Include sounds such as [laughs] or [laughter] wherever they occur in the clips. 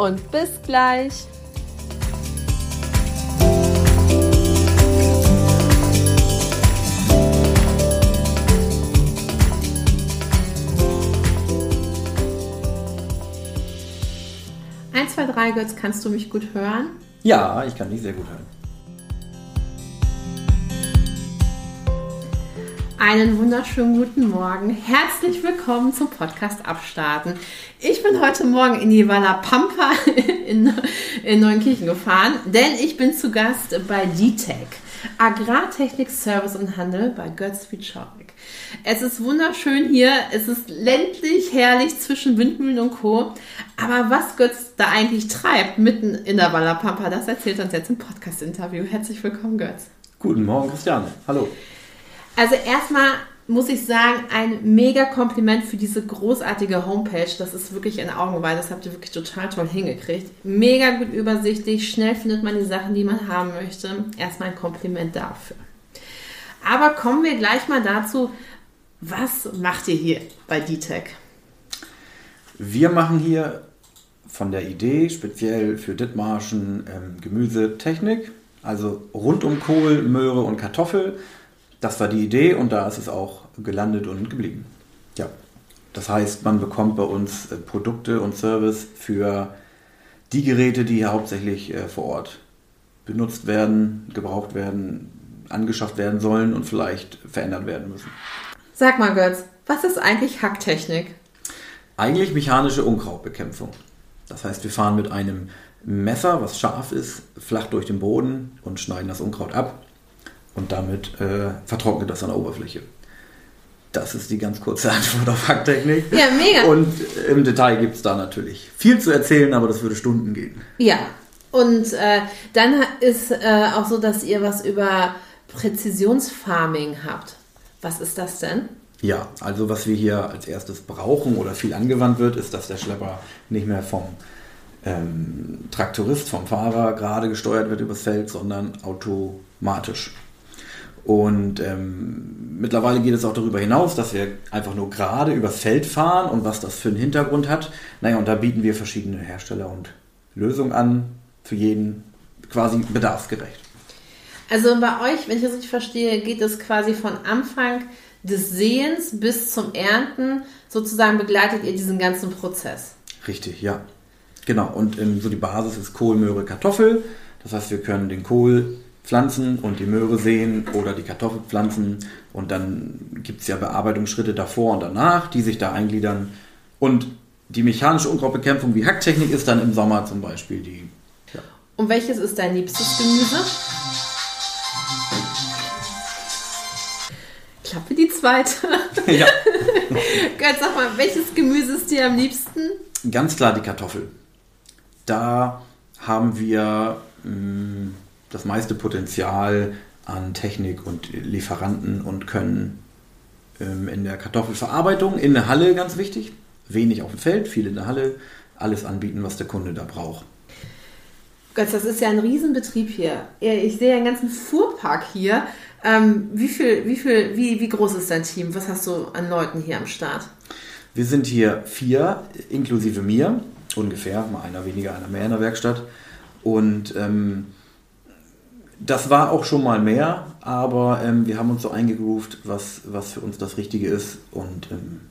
und bis gleich. Eins, zwei, drei, Götz, kannst du mich gut hören? Ja, ich kann dich sehr gut hören. Einen wunderschönen guten Morgen. Herzlich willkommen zum Podcast Abstarten. Ich bin heute Morgen in die Walla Pampa [laughs] in, in Neunkirchen gefahren, denn ich bin zu Gast bei DTEC, Agrartechnik, Service und Handel bei Götz Wieczorek. Es ist wunderschön hier, es ist ländlich, herrlich zwischen Windmühlen und Co. Aber was Götz da eigentlich treibt, mitten in der Walla Pampa, das erzählt uns jetzt im Podcast-Interview. Herzlich willkommen, Götz. Guten Morgen, Christiane. Hallo. Also erstmal muss ich sagen, ein mega Kompliment für diese großartige Homepage. Das ist wirklich ein Augenweih. Das habt ihr wirklich total toll hingekriegt. Mega gut übersichtlich. Schnell findet man die Sachen, die man haben möchte. Erstmal ein Kompliment dafür. Aber kommen wir gleich mal dazu, was macht ihr hier bei DTEC? Wir machen hier von der Idee speziell für Dithmarschen ähm, Gemüsetechnik, also rund um Kohl, Möhre und Kartoffel das war die Idee und da ist es auch gelandet und geblieben. Ja. Das heißt, man bekommt bei uns äh, Produkte und Service für die Geräte, die hier hauptsächlich äh, vor Ort benutzt werden, gebraucht werden, angeschafft werden sollen und vielleicht verändert werden müssen. Sag mal, Götz, was ist eigentlich Hacktechnik? Eigentlich mechanische Unkrautbekämpfung. Das heißt, wir fahren mit einem Messer, was scharf ist, flach durch den Boden und schneiden das Unkraut ab und damit äh, vertrocknet das an der Oberfläche. Das ist die ganz kurze [laughs] Antwort auf Hacktechnik. Ja, mega. Und im Detail gibt es da natürlich viel zu erzählen, aber das würde Stunden gehen. Ja, und äh, dann ist äh, auch so, dass ihr was über Präzisionsfarming habt. Was ist das denn? Ja, also was wir hier als erstes brauchen oder viel angewandt wird, ist, dass der Schlepper nicht mehr vom ähm, Traktorist, vom Fahrer gerade gesteuert wird übers Feld, sondern automatisch. Und ähm, mittlerweile geht es auch darüber hinaus, dass wir einfach nur gerade übers Feld fahren und was das für einen Hintergrund hat. Naja, und da bieten wir verschiedene Hersteller und Lösungen an, für jeden quasi bedarfsgerecht. Also bei euch, wenn ich das richtig verstehe, geht es quasi von Anfang des Sehens bis zum Ernten, sozusagen begleitet ihr diesen ganzen Prozess. Richtig, ja. Genau, und ähm, so die Basis ist Kohl, Möhre, Kartoffel. Das heißt, wir können den Kohl pflanzen und die Möhre säen oder die Kartoffel pflanzen. Und dann gibt es ja Bearbeitungsschritte davor und danach, die sich da eingliedern. Und die mechanische Unkrautbekämpfung wie Hacktechnik ist dann im Sommer zum Beispiel die. Ja. Und welches ist dein liebstes Gemüse? Klappe die zweite. [laughs] Ja. [laughs] Gott, sag mal, welches Gemüse ist dir am liebsten? Ganz klar die Kartoffel. Da haben wir mh, mm, das meiste Potenzial an Technik und Lieferanten und können ähm, in der Kartoffelverarbeitung in der Halle ganz wichtig, wenig auf dem Feld, viel in der Halle, alles anbieten, was der Kunde da braucht. Götz, das ist ja ein Riesenbetrieb hier. Ich sehe einen ganzen Fuhrpark hier. Ähm, wie, viel, wie, viel, wie, wie groß ist dein Team? Was hast du an Leuten hier am Start? Wir sind hier vier, inklusive mir, ungefähr, mal einer weniger, einer mehr in der Werkstatt. Und ähm, das war auch schon mal mehr, aber ähm, wir haben uns so eingegroovt, was, was für uns das Richtige ist. Und ähm,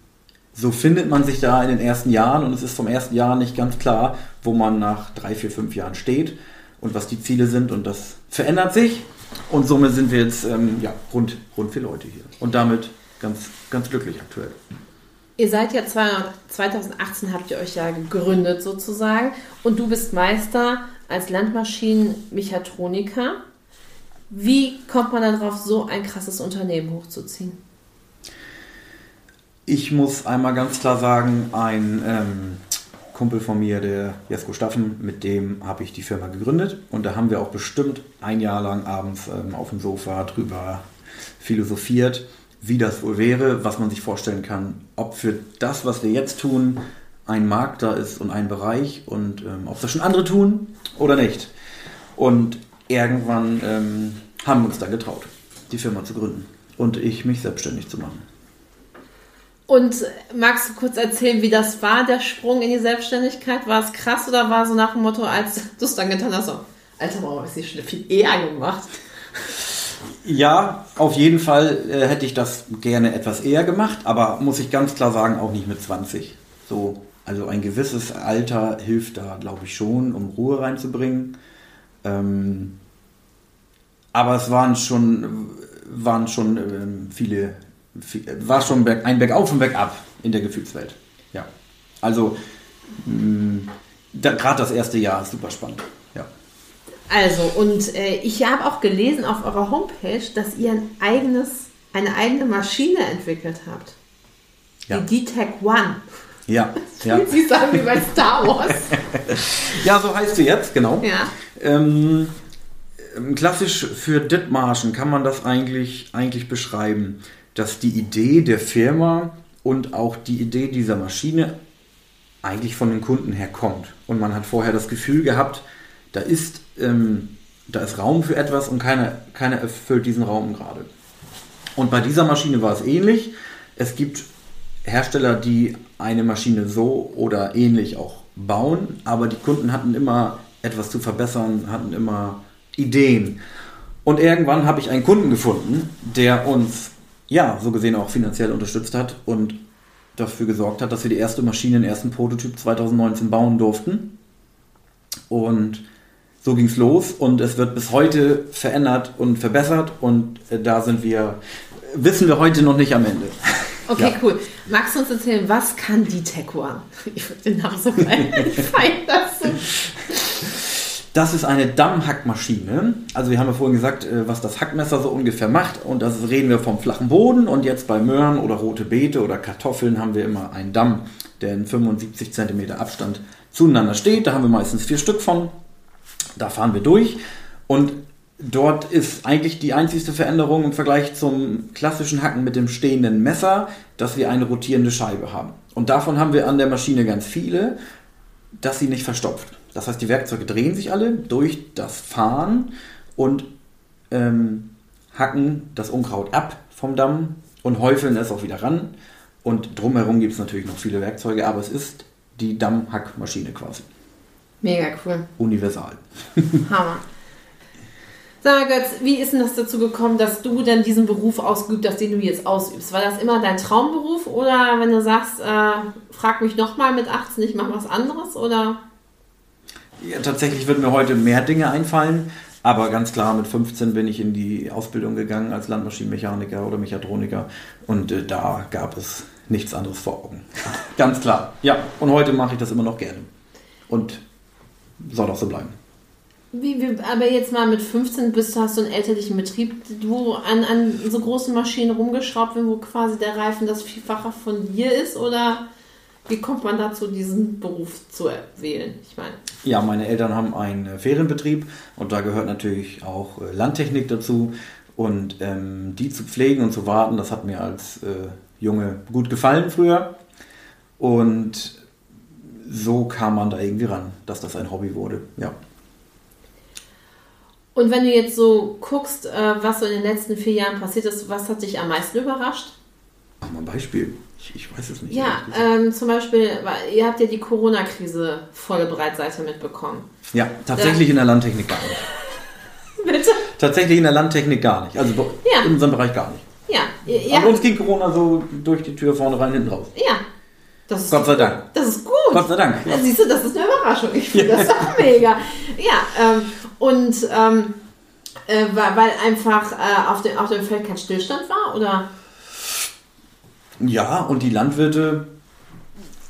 so findet man sich da in den ersten Jahren und es ist vom ersten Jahr nicht ganz klar, wo man nach drei, vier, fünf Jahren steht und was die Ziele sind. Und das verändert sich. Und somit sind wir jetzt ähm, ja, rund, rund vier Leute hier. Und damit ganz, ganz glücklich aktuell. Ihr seid ja 2018 habt ihr euch ja gegründet sozusagen und du bist Meister als Landmaschinenmechatroniker. Wie kommt man darauf, so ein krasses Unternehmen hochzuziehen? Ich muss einmal ganz klar sagen, ein ähm, Kumpel von mir, der Jesko Staffen, mit dem habe ich die Firma gegründet und da haben wir auch bestimmt ein Jahr lang abends ähm, auf dem Sofa drüber philosophiert, wie das wohl wäre, was man sich vorstellen kann, ob für das, was wir jetzt tun, ein Markt da ist und ein Bereich und ähm, ob das schon andere tun oder nicht. Und irgendwann ähm, haben wir uns dann getraut, die Firma zu gründen und ich mich selbstständig zu machen. Und magst du kurz erzählen, wie das war, der Sprung in die Selbstständigkeit? War es krass oder war so nach dem Motto, als du es dann getan hast, so, Alter, warum hast du schon viel eher gemacht? Ja, auf jeden Fall äh, hätte ich das gerne etwas eher gemacht, aber muss ich ganz klar sagen, auch nicht mit 20. So, also ein gewisses Alter hilft da, glaube ich, schon, um Ruhe reinzubringen. Ähm, aber es waren schon, waren schon ähm, viele war schon ein Bergauf und Bergab in der Gefühlswelt. Ja. Also mm, gerade das erste Jahr ist super spannend. Ja. Also, und äh, ich habe auch gelesen auf eurer Homepage, dass ihr ein eigenes, eine eigene Maschine entwickelt habt. Ja. Die D-Tech One. Ja. Ja. [laughs] sich sagen wie bei Star Wars. [laughs] ja, so heißt sie jetzt, genau. Ja. Ähm, klassisch für Dithmarschen kann man das eigentlich, eigentlich beschreiben dass die Idee der Firma und auch die Idee dieser Maschine eigentlich von den Kunden herkommt. Und man hat vorher das Gefühl gehabt, da ist, ähm, da ist Raum für etwas und keiner, keiner erfüllt diesen Raum gerade. Und bei dieser Maschine war es ähnlich. Es gibt Hersteller, die eine Maschine so oder ähnlich auch bauen, aber die Kunden hatten immer etwas zu verbessern, hatten immer Ideen. Und irgendwann habe ich einen Kunden gefunden, der uns ja, so gesehen auch finanziell unterstützt hat und dafür gesorgt hat, dass wir die erste Maschine, den ersten Prototyp 2019 bauen durften. Und so ging es los und es wird bis heute verändert und verbessert und äh, da sind wir, wissen wir heute noch nicht am Ende. [laughs] Okay, ja. cool. Magst du uns erzählen, was kann die One? [laughs] Ich finde den Namen so geil. Ich feiere das so. Das ist eine Dammhackmaschine. Also wir haben ja vorhin gesagt, äh, was das Hackmesser so ungefähr macht. Und das reden wir vom flachen Boden. Und jetzt bei Möhren oder rote Beete oder Kartoffeln haben wir immer einen Damm, der in 75 cm Abstand zueinander steht. Da haben wir meistens vier Stück von. Da fahren wir durch. Und dort ist eigentlich die einzigste Veränderung im Vergleich zum klassischen Hacken mit dem stehenden Messer, dass wir eine rotierende Scheibe haben. Und davon haben wir an der Maschine ganz viele, dass sie nicht verstopft. Das heißt, die Werkzeuge drehen sich alle durch das Fahren und ähm, hacken das Unkraut ab vom Damm und häufeln es auch wieder ran. Und drumherum gibt es natürlich noch viele Werkzeuge, aber es ist die Dammhackmaschine quasi. Mega cool. Universal. [laughs] Hammer. Sag mal, Götz, wie ist denn das dazu gekommen, dass du dann diesen Beruf ausgeübt hast, den du jetzt ausübst? War das immer dein Traumberuf oder wenn du sagst, äh, frag mich nochmal mit 18, ich mache was anderes oder? Ja, tatsächlich würden mir heute mehr Dinge einfallen, aber ganz klar, mit 15 bin ich in die Ausbildung gegangen als Landmaschinenmechaniker oder Mechatroniker und äh, da gab es nichts anderes vor Augen. ganz klar. Ja, und heute mache ich das immer noch gerne. Und soll auch so bleiben. Wie, wie, aber jetzt mal mit 15 bist du, hast du einen elterlichen Betrieb, wo an, an so großen Maschinen rumgeschraubt wird, wo quasi der Reifen das Vielfache von dir ist? Oder wie kommt man dazu, diesen Beruf zu wählen? Ich meine. Ja, meine Eltern haben einen Ferienbetrieb und da gehört natürlich auch äh, Landtechnik dazu. Und ähm, die zu pflegen und zu warten, das hat mir als äh, Junge gut gefallen früher. Und so kam man da irgendwie ran, dass das ein Hobby wurde. Ja. Und wenn du jetzt so guckst, äh, was so in den letzten vier Jahren passiert ist, was hat dich am meisten überrascht? Mach mal ein Beispiel. Ich, ich weiß es nicht. Ja, ähm, zum Beispiel, ihr habt ja die Corona-Krise volle Breitseite mitbekommen. Ja, tatsächlich da. in der Landtechnik gar nicht. [laughs] Bitte? Tatsächlich in der Landtechnik gar nicht. Also ja. in unserem Bereich gar nicht. Ja. Ihr, Aber uns ging Corona so durch die Tür vorne rein, hinten raus. Ja. Gott sei Dank. Das ist gut. Gott sei Dank. Ja. Siehst du, das ist eine Überraschung. Ich finde [laughs] das auch mega. Ja, ähm, und ähm, äh, weil einfach äh, auf, dem, auf dem Feld kein Stillstand war, oder? Ja, und die Landwirte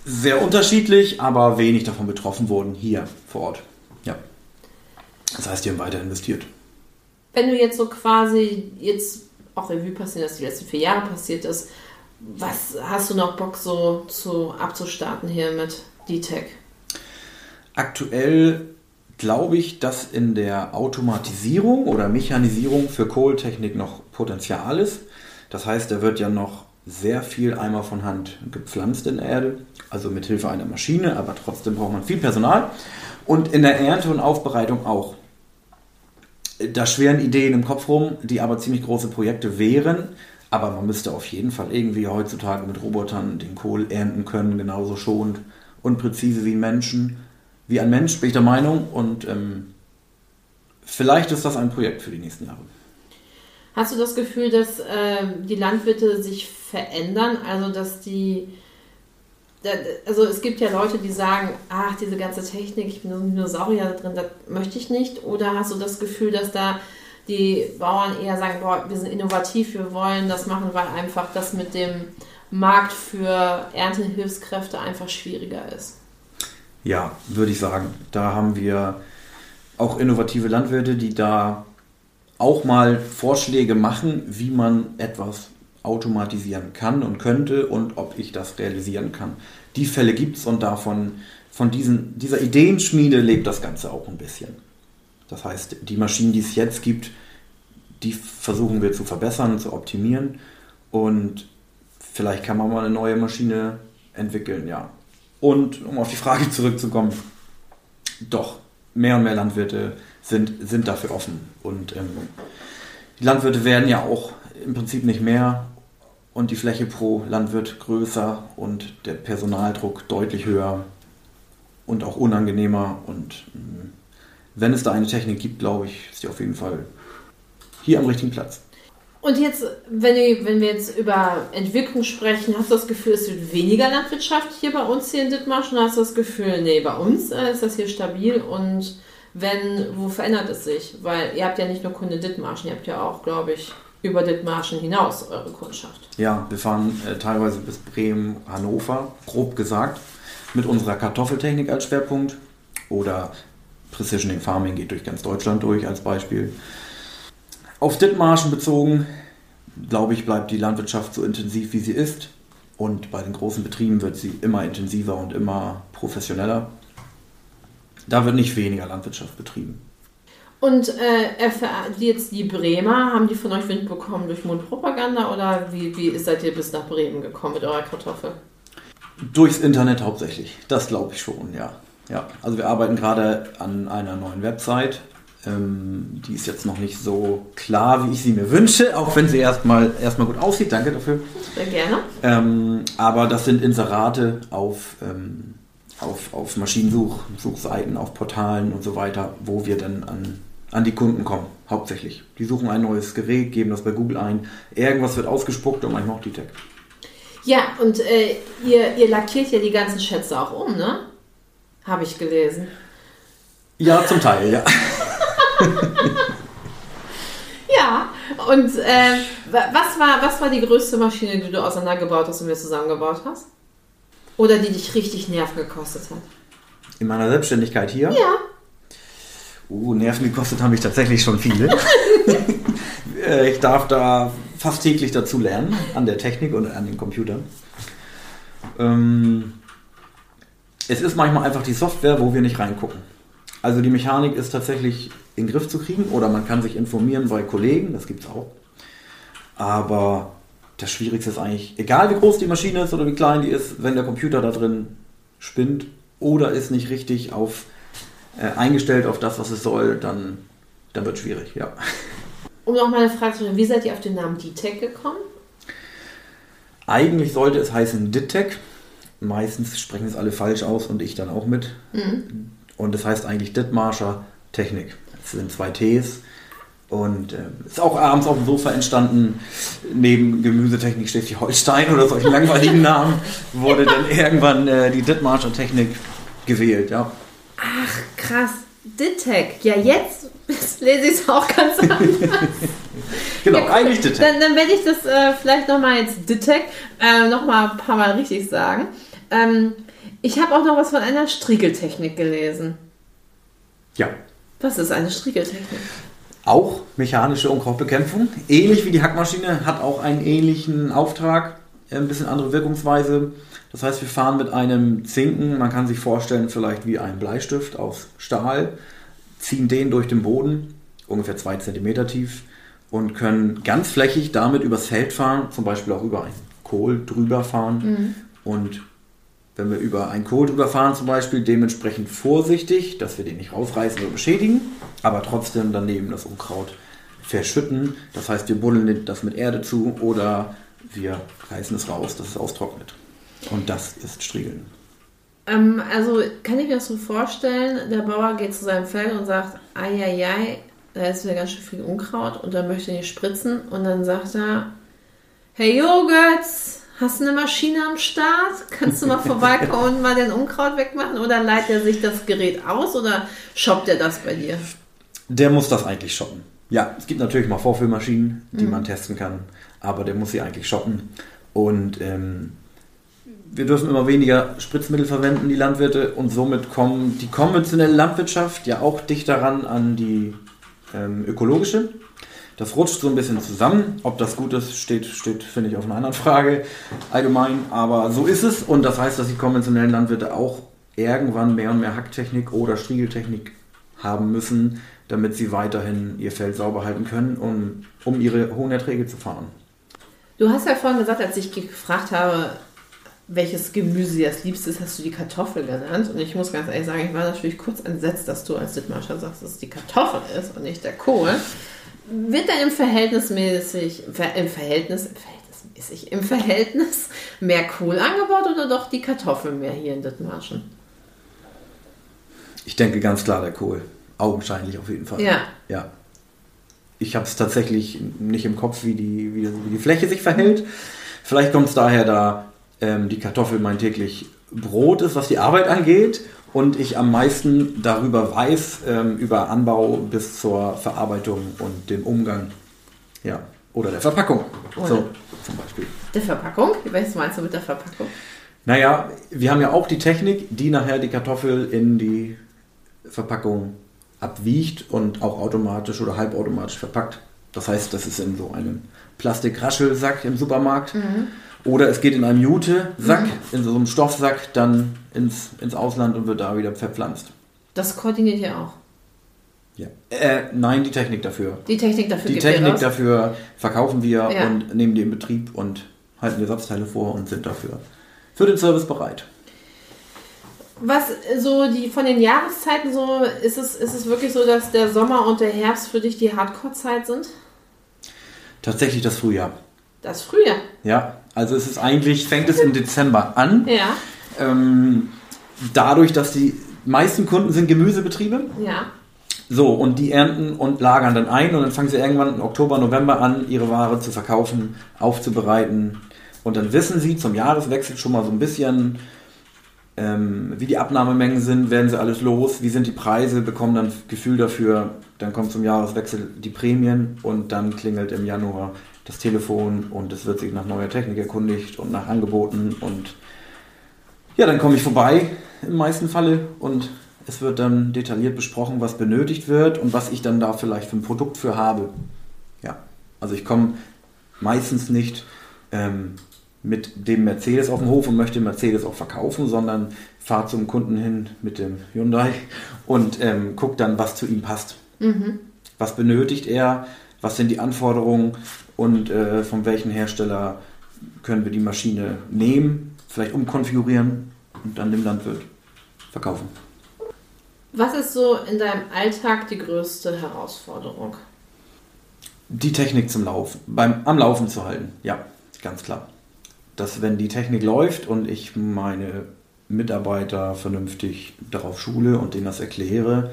sehr unterschiedlich, aber wenig davon betroffen wurden hier vor Ort. Ja. Das heißt, die haben weiter investiert. Wenn du jetzt so quasi jetzt auch Revue passieren, dass die letzten vier Jahre passiert ist, was hast du noch Bock so zu abzustarten hier mit D-Tech? Aktuell glaube ich, dass in der Automatisierung oder Mechanisierung für Kohltechnik noch Potenzial ist. Das heißt, da wird ja noch sehr viel einmal von Hand gepflanzt in der Erde, also mit Hilfe einer Maschine, aber trotzdem braucht man viel Personal. Und in der Ernte und Aufbereitung auch. Da schweren Ideen im Kopf rum, die aber ziemlich große Projekte wären. Aber man müsste auf jeden Fall irgendwie heutzutage mit Robotern den Kohl ernten können, genauso schonend und präzise wie Menschen. Wie ein Mensch, bin ich der Meinung. Und ähm, vielleicht ist das ein Projekt für die nächsten Jahre. Hast du das Gefühl, dass äh, die Landwirte sich verändern? Also, dass die. Also es gibt ja Leute, die sagen, ach, diese ganze Technik, ich bin ein Dinosaurier da drin, das möchte ich nicht. Oder hast du das Gefühl, dass da die Bauern eher sagen, boah, wir sind innovativ, wir wollen das machen, weil einfach das mit dem Markt für Erntehilfskräfte einfach schwieriger ist? Ja, würde ich sagen. Da haben wir auch innovative Landwirte, die da auch mal Vorschläge machen, wie man etwas automatisieren kann und könnte und ob ich das realisieren kann. Die Fälle gibt es und davon, von diesen, dieser Ideenschmiede lebt das Ganze auch ein bisschen. Das heißt, die Maschinen, die es jetzt gibt, die versuchen wir zu verbessern, zu optimieren und vielleicht kann man mal eine neue Maschine entwickeln, ja. Und um auf die Frage zurückzukommen, doch, mehr und mehr Landwirte sind, sind dafür offen. Und ähm, die Landwirte werden ja auch im Prinzip nicht mehr und die Fläche pro Landwirt größer und der Personaldruck deutlich höher und auch unangenehmer. Und ähm, wenn es da eine Technik gibt, glaube ich, ist die auf jeden Fall hier am richtigen Platz. Und jetzt, wenn, wir, wenn wir jetzt über Entwicklung sprechen, hast du das Gefühl, es wird weniger Landwirtschaft hier bei uns hier in Dithmarschen? Hast du das Gefühl, nee, bei uns äh, ist das hier stabil und wenn, wo verändert es sich? Weil ihr habt ja nicht nur Kunde Dithmarschen, ihr habt ja auch, glaube ich, über Dithmarschen hinaus eure Kundschaft. Ja, wir fahren äh, teilweise bis Bremen, Hannover, grob gesagt, mit unserer Kartoffeltechnik als Schwerpunkt. Oder Precisioning Farming geht durch ganz Deutschland durch als Beispiel. Auf Dithmarschen bezogen, glaube ich, bleibt die Landwirtschaft so intensiv, wie sie ist. Und bei den großen Betrieben wird sie immer intensiver und immer professioneller. Da wird nicht weniger Landwirtschaft betrieben. Und äh, jetzt die Bremer, haben die von euch Wind bekommen durch Mundpropaganda oder wie, wie seid ihr bis nach Bremen gekommen mit eurer Kartoffel? Durchs Internet hauptsächlich, das glaube ich schon, ja. ja. Also wir arbeiten gerade an einer neuen Website. Ähm, die ist jetzt noch nicht so klar, wie ich sie mir wünsche, auch wenn sie erstmal erstmal gut aussieht. Danke dafür. Sehr gerne. Ähm, aber das sind Inserate auf ähm, auf, auf Maschinensuchseiten, auf Portalen und so weiter, wo wir dann an, an die Kunden kommen, hauptsächlich. Die suchen ein neues Gerät, geben das bei Google ein, irgendwas wird ausgespuckt und manchmal auch die Tech. Ja, und äh, ihr, ihr lackiert ja die ganzen Schätze auch um, ne? Habe ich gelesen. Ja, zum Teil, ja. [laughs] [laughs] ja, und äh, was, war, was war die größte Maschine, die du auseinandergebaut hast und mir zusammengebaut hast? Oder die dich richtig Nerven gekostet hat? In meiner Selbstständigkeit hier? Ja. Uh, Nerven gekostet habe ich tatsächlich schon viele. [laughs] Äh, ich darf da fast täglich dazu lernen, an der Technik und an den Computern. Ähm, es ist manchmal einfach die Software, wo wir nicht reingucken. Also die Mechanik ist tatsächlich in den Griff zu kriegen oder man kann sich informieren bei Kollegen, das gibt es auch. Aber das Schwierigste ist eigentlich, egal wie groß die Maschine ist oder wie klein die ist, wenn der Computer da drin spinnt oder ist nicht richtig auf, äh, eingestellt auf das, was es soll, dann, dann wird es schwierig, ja. Um noch mal eine Frage zu stellen, wie seid ihr auf den Namen DTEC gekommen? Eigentlich sollte es heißen DITEC. Meistens sprechen es alle falsch aus und ich dann auch mit. Mhm. Und es heißt eigentlich Dithmarscher Technik. Es sind zwei Ts und äh, ist auch abends auf dem Sofa entstanden, neben Gemüsetechnik Schleswig-Holstein oder solchen langweiligen Namen, wurde dann [laughs] irgendwann äh, die Dithmarscher Technik gewählt, ja. Ach, krass. Dittec. Ja, jetzt [laughs] lese ich es auch ganz anders. [laughs] genau, ja, cool. eigentlich Dittec. Dann, dann werde ich das äh, vielleicht nochmal jetzt Dittec äh, nochmal ein paar Mal richtig sagen. Ähm, ich habe auch noch was von einer Striegeltechnik gelesen. Ja. Was ist eine Striegeltechnik? Auch mechanische Unkrautbekämpfung. Ähnlich wie die Hackmaschine, hat auch einen ähnlichen Auftrag. ein bisschen andere Wirkungsweise. Das heißt, wir fahren mit einem Zinken, man kann sich vorstellen, vielleicht wie ein Bleistift aus Stahl, ziehen den durch den Boden, ungefähr zwei Zentimeter tief, und können ganz flächig damit übers Feld fahren, zum Beispiel auch über einen Kohl drüber fahren. Mhm. Und wenn wir über einen Kohl drüber fahren, zum Beispiel, dementsprechend vorsichtig, dass wir den nicht rausreißen oder beschädigen, aber trotzdem daneben das Unkraut verschütten. Das heißt, wir buddeln das mit Erde zu oder wir reißen es raus, dass es austrocknet. Und das ist Striegeln. Ähm, also kann ich mir das so vorstellen, der Bauer geht zu seinem Feld und sagt, ai, da ist wieder ganz schön viel Unkraut und dann möchte nicht spritzen und dann sagt er, hey Jogurts, hast du eine Maschine am Start? Kannst du mal vorbeikommen und mal den Unkraut wegmachen oder leitet er sich das Gerät aus oder shoppt er das bei dir? Der muss das eigentlich shoppen. Ja, es gibt natürlich mal Vorführmaschinen, die mhm. man testen kann, aber der muss sie eigentlich shoppen. Und ähm, wir dürfen immer weniger Spritzmittel verwenden, die Landwirte, und somit kommen die konventionelle Landwirtschaft ja auch dichter ran an die ähm, ökologische. Das rutscht so ein bisschen zusammen. Ob das gut ist, steht, steht finde ich, auf einer anderen Frage allgemein. Aber so ist es und das heißt, dass die konventionellen Landwirte auch irgendwann mehr und mehr Hacktechnik oder Striegeltechnik haben müssen, damit sie weiterhin ihr Feld sauber halten können, um, um ihre hohen Erträge zu fahren. Du hast ja vorhin gesagt, als ich gefragt habe, welches Gemüse das liebste ist, hast du die Kartoffel genannt. Und ich muss ganz ehrlich sagen, ich war natürlich kurz entsetzt, dass du als Dittmarscher sagst, dass es die Kartoffel ist und nicht der Kohl. Wird dann im Verhältnismäßig, im Verhältnis, im Verhältnismäßig, im Verhältnis mehr Kohl angebaut oder doch die Kartoffel mehr hier in Dithmarschen? Ich denke ganz klar der Kohl. Augenscheinlich auf jeden Fall. Ja. Ja. Ich habe es tatsächlich nicht im Kopf, wie die, wie, wie die Fläche sich verhält. Vielleicht kommt es daher, da ähm, die Kartoffel mein täglich Brot ist, was die Arbeit angeht und ich am meisten darüber weiß, ähm, über Anbau bis zur Verarbeitung und dem Umgang. Ja. Oder der Verpackung. Oder so, zum Beispiel. Der Verpackung? Was meinst du mit der Verpackung? Naja, wir haben ja auch die Technik, die nachher die Kartoffel in die Verpackung abwiegt und auch automatisch oder halbautomatisch verpackt. Das heißt, das ist in so einem Plastikraschelsack im Supermarkt. Mhm. Oder es geht in einem Jute-Sack, mhm. in so einem Stoffsack, dann ins, ins Ausland und wird da wieder verpflanzt. Das koordiniert ihr auch. Ja. Äh, nein, die Technik dafür. Die Technik dafür. Die Technik dafür verkaufen wir ja. und nehmen die in Betrieb und halten die Ersatzteile vor und sind dafür für den Service bereit. Was so die von den Jahreszeiten so ist es, ist es wirklich so, dass der Sommer und der Herbst für dich die Hardcore-Zeit sind? Tatsächlich das Frühjahr. Das Frühjahr? Ja, also es ist eigentlich, fängt es im Dezember an. Ja. Ähm, dadurch, dass die meisten Kunden sind Gemüsebetriebe. Ja. So, und die ernten und lagern dann ein und dann fangen sie irgendwann im Oktober, November an, ihre Ware zu verkaufen, aufzubereiten. Und dann wissen sie zum Jahreswechsel schon mal so ein bisschen, ähm, wie die Abnahmemengen sind, werden sie alles los, wie sind die Preise, bekommen dann Gefühl dafür, dann kommt zum Jahreswechsel die Prämien und dann klingelt im Januar das Telefon und es wird sich nach neuer Technik erkundigt und nach Angeboten und ja, dann komme ich vorbei im meisten Falle und es wird dann detailliert besprochen, was benötigt wird und was ich dann da vielleicht für ein Produkt für habe. Ja, also ich komme meistens nicht ähm, mit dem Mercedes auf den Hof und möchte Mercedes auch verkaufen, sondern fahre zum Kunden hin mit dem Hyundai und ähm, gucke dann, was zu ihm passt. Mhm. Was benötigt er? Was sind die Anforderungen und äh, von welchem Hersteller können wir die Maschine nehmen, vielleicht umkonfigurieren und dann dem Landwirt verkaufen. Was ist so in deinem Alltag die größte Herausforderung? Die Technik zum Laufen, beim, am Laufen zu halten, ja, ganz klar dass wenn die Technik läuft und ich meine Mitarbeiter vernünftig darauf schule und denen das erkläre,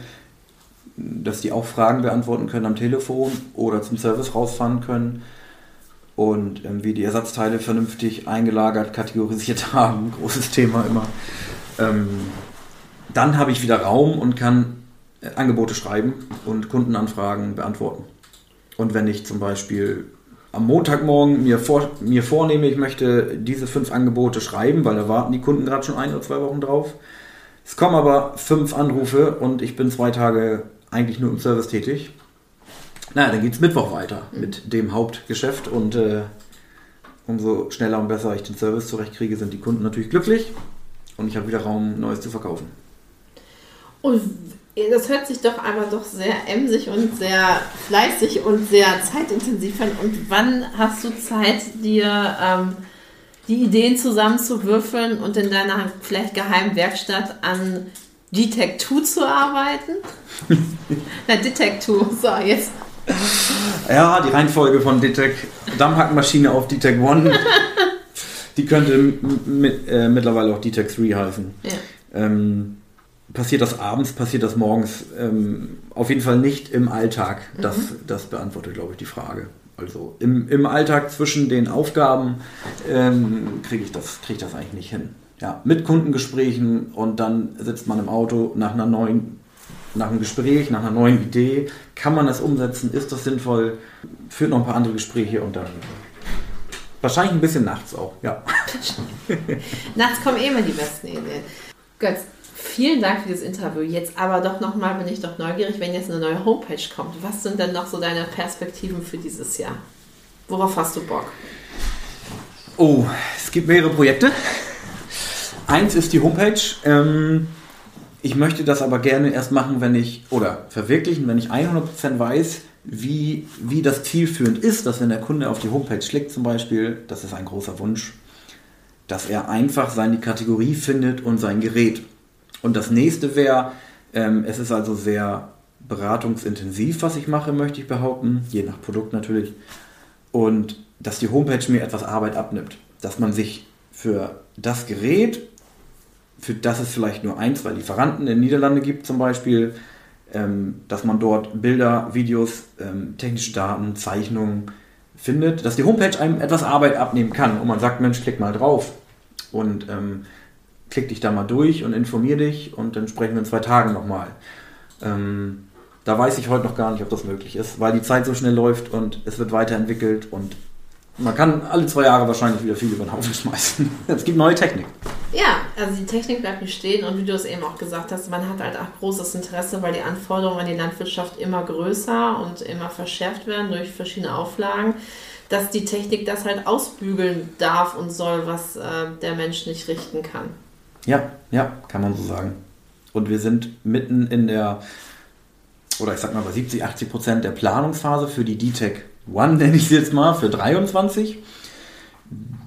dass die auch Fragen beantworten können am Telefon oder zum Service rausfahren können und ähm, wie die Ersatzteile vernünftig eingelagert, kategorisiert [laughs] haben, großes Thema immer. Ähm, dann habe ich wieder Raum und kann äh, Angebote schreiben und Kundenanfragen beantworten. Und wenn ich zum Beispiel am Montagmorgen mir, vor, mir vornehme, ich möchte diese fünf Angebote schreiben, weil da warten die Kunden gerade schon ein oder zwei Wochen drauf. Es kommen aber fünf Anrufe und ich bin zwei Tage eigentlich nur im Service tätig. Na, dann geht es Mittwoch weiter mhm. mit dem Hauptgeschäft und äh, umso schneller und besser ich den Service zurechtkriege, sind die Kunden natürlich glücklich und ich habe wieder Raum, Neues zu verkaufen. Und das hört sich doch aber doch sehr emsig und sehr fleißig und sehr zeitintensiv an. Und wann hast du Zeit, dir ähm, die Ideen zusammenzuwürfeln und in deiner vielleicht geheimen Werkstatt an Detect 2 zu arbeiten? [laughs] Na, Detect 2, so jetzt. Ja, die Reihenfolge von Detect Dammhackmaschine auf Detect 1, [laughs] die könnte mit, äh, mittlerweile auch Detect 3 heißen. Ja. Ähm, passiert das abends, passiert das morgens? Ähm, auf jeden Fall nicht im Alltag. Das, mhm. das beantwortet, glaube ich, die Frage. Also im, im Alltag zwischen den Aufgaben ähm, kriege ich, das, krieg ich das eigentlich nicht hin. Ja, mit Kundengesprächen und dann sitzt man im Auto nach einer neuen, nach einem Gespräch, nach einer neuen Idee. Kann man das umsetzen? Ist das sinnvoll? Führt noch ein paar andere Gespräche und dann wahrscheinlich ein bisschen nachts auch, ja. [laughs] nachts kommen eh immer die besten Ideen. Götz, Vielen Dank für dieses Interview. Jetzt aber doch nochmal bin ich doch neugierig, wenn jetzt eine neue Homepage kommt. Was sind denn noch so deine Perspektiven für dieses Jahr? Worauf hast du Bock? Oh, es gibt mehrere Projekte. Eins ist die Homepage. Ähm, ich möchte das aber gerne erst machen, wenn ich, oder verwirklichen, wenn ich 100% weiß, wie, wie das zielführend ist, dass wenn der Kunde auf die Homepage klickt zum Beispiel, das ist ein großer Wunsch, dass er einfach seine Kategorie findet und sein Gerät. Und das nächste wäre, ähm, es ist also sehr beratungsintensiv, was ich mache, möchte ich behaupten, je nach Produkt natürlich. Und dass die Homepage mir etwas Arbeit abnimmt. Dass man sich für das Gerät, für das es vielleicht nur ein, zwei Lieferanten in den Niederlanden gibt zum Beispiel, ähm, dass man dort Bilder, Videos, ähm, technische Daten, Zeichnungen findet, dass die Homepage einem etwas Arbeit abnehmen kann und man sagt, Mensch, klick mal drauf. Und ähm, klick dich da mal durch und informier dich und dann sprechen wir in zwei Tagen nochmal. Ähm, da weiß ich heute noch gar nicht, ob das möglich ist, weil die Zeit so schnell läuft und es wird weiterentwickelt und man kann alle zwei Jahre wahrscheinlich wieder viel über den Haufen schmeißen. [laughs] es gibt neue Technik. Ja, also die Technik bleibt nicht stehen und wie du es eben auch gesagt hast, man hat halt auch großes Interesse, weil die Anforderungen an die Landwirtschaft immer größer und immer verschärft werden durch verschiedene Auflagen, dass die Technik das halt ausbügeln darf und soll, was äh, der Mensch nicht richten kann. Ja, ja, kann man so sagen. Und wir sind mitten in der, oder ich sag mal bei 70, 80 Prozent der Planungsphase für die DTEC One, [laughs] nenne ich sie jetzt mal, für 23.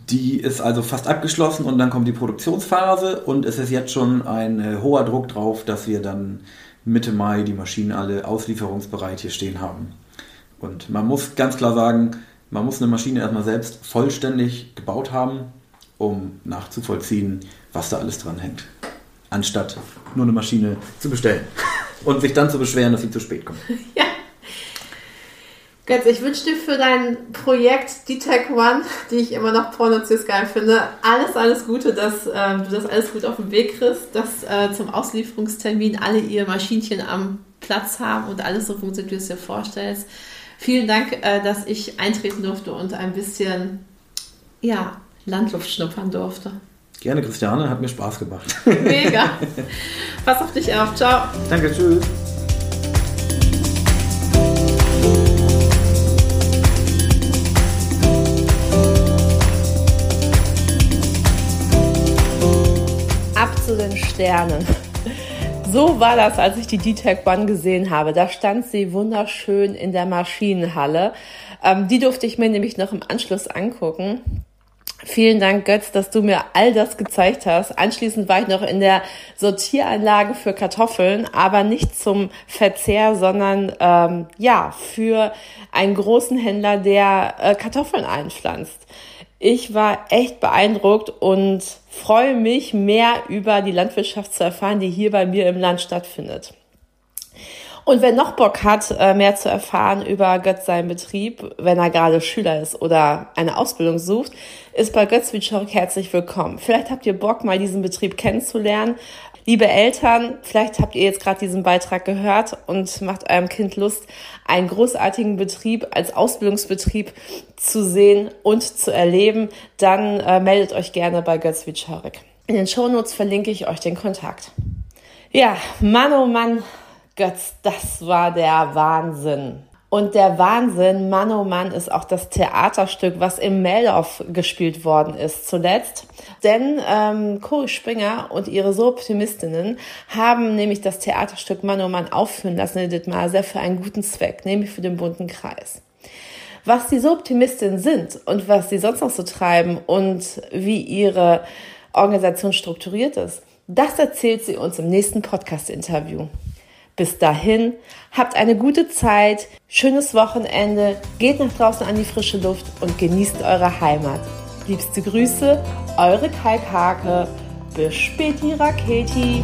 Die ist also fast abgeschlossen und dann kommt die Produktionsphase und es ist jetzt schon ein äh, hoher Druck drauf, dass wir dann Mitte Mai die Maschinen alle auslieferungsbereit hier stehen haben. Und man muss ganz klar sagen, man muss eine Maschine erstmal selbst vollständig gebaut haben, um nachzuvollziehen, was da alles dran hängt. Anstatt nur eine Maschine zu bestellen [laughs] und sich dann zu beschweren, dass sie zu spät kommt. Ja. Götz, ich wünsche dir für dein Projekt D-Tech One, die ich immer noch pornoziös geil finde, alles, alles Gute, dass äh, du das alles gut auf den Weg kriegst, dass äh, zum Auslieferungstermin alle ihr Maschinchen am Platz haben und alles so funktioniert, wie du es dir vorstellst. Vielen Dank, äh, dass ich eintreten durfte und ein bisschen ja, Landluft schnuppern durfte. Gerne, Christiane, hat mir Spaß gemacht. Mega. [laughs] Pass auf dich auf. Ciao. Danke, tschüss. Sternen. So war das, als ich die D-Tech One gesehen habe. Da stand sie wunderschön in der Maschinenhalle. Ähm, die durfte ich mir nämlich noch im Anschluss angucken. Vielen Dank, Götz, dass du mir all das gezeigt hast. Anschließend war ich noch in der Sortieranlage für Kartoffeln, aber nicht zum Verzehr, sondern ähm, ja für einen großen Händler, der äh, Kartoffeln einpflanzt. Ich war echt beeindruckt und freue mich, mehr über die Landwirtschaft zu erfahren, die hier bei mir im Land stattfindet. Und wer noch Bock hat, äh, mehr zu erfahren über Götz seinen Betrieb, wenn er gerade Schüler ist oder eine Ausbildung sucht, ist bei Götz Witschorek herzlich willkommen. Vielleicht habt ihr Bock, mal diesen Betrieb kennenzulernen. Liebe Eltern, vielleicht habt ihr jetzt gerade diesen Beitrag gehört und macht eurem Kind Lust, einen großartigen Betrieb als Ausbildungsbetrieb zu sehen und zu erleben, dann äh, meldet euch gerne bei Götz Witschorek. In den Shownotes verlinke ich euch den Kontakt. Ja, Mann, oh Mann, Götz, das war der Wahnsinn. Und der Wahnsinn, Mann oh Mann, ist auch das Theaterstück, was im Meldorf gespielt worden ist zuletzt. Denn ähm, Cory Springer und ihre So-Optimistinnen haben nämlich das Theaterstück Mann oh Mann aufführen lassen in Dithmarse für einen guten Zweck, nämlich für den bunten Kreis. Was die So-Optimistinnen sind und was sie sonst noch so treiben und wie ihre Organisation strukturiert ist, das erzählt sie uns im nächsten Podcast-Interview. Bis dahin, habt eine gute Zeit, schönes Wochenende, geht nach draußen an die frische Luft und genießt eure Heimat. Liebste Grüße, eure Kalkhake. Bis späti, Raketi.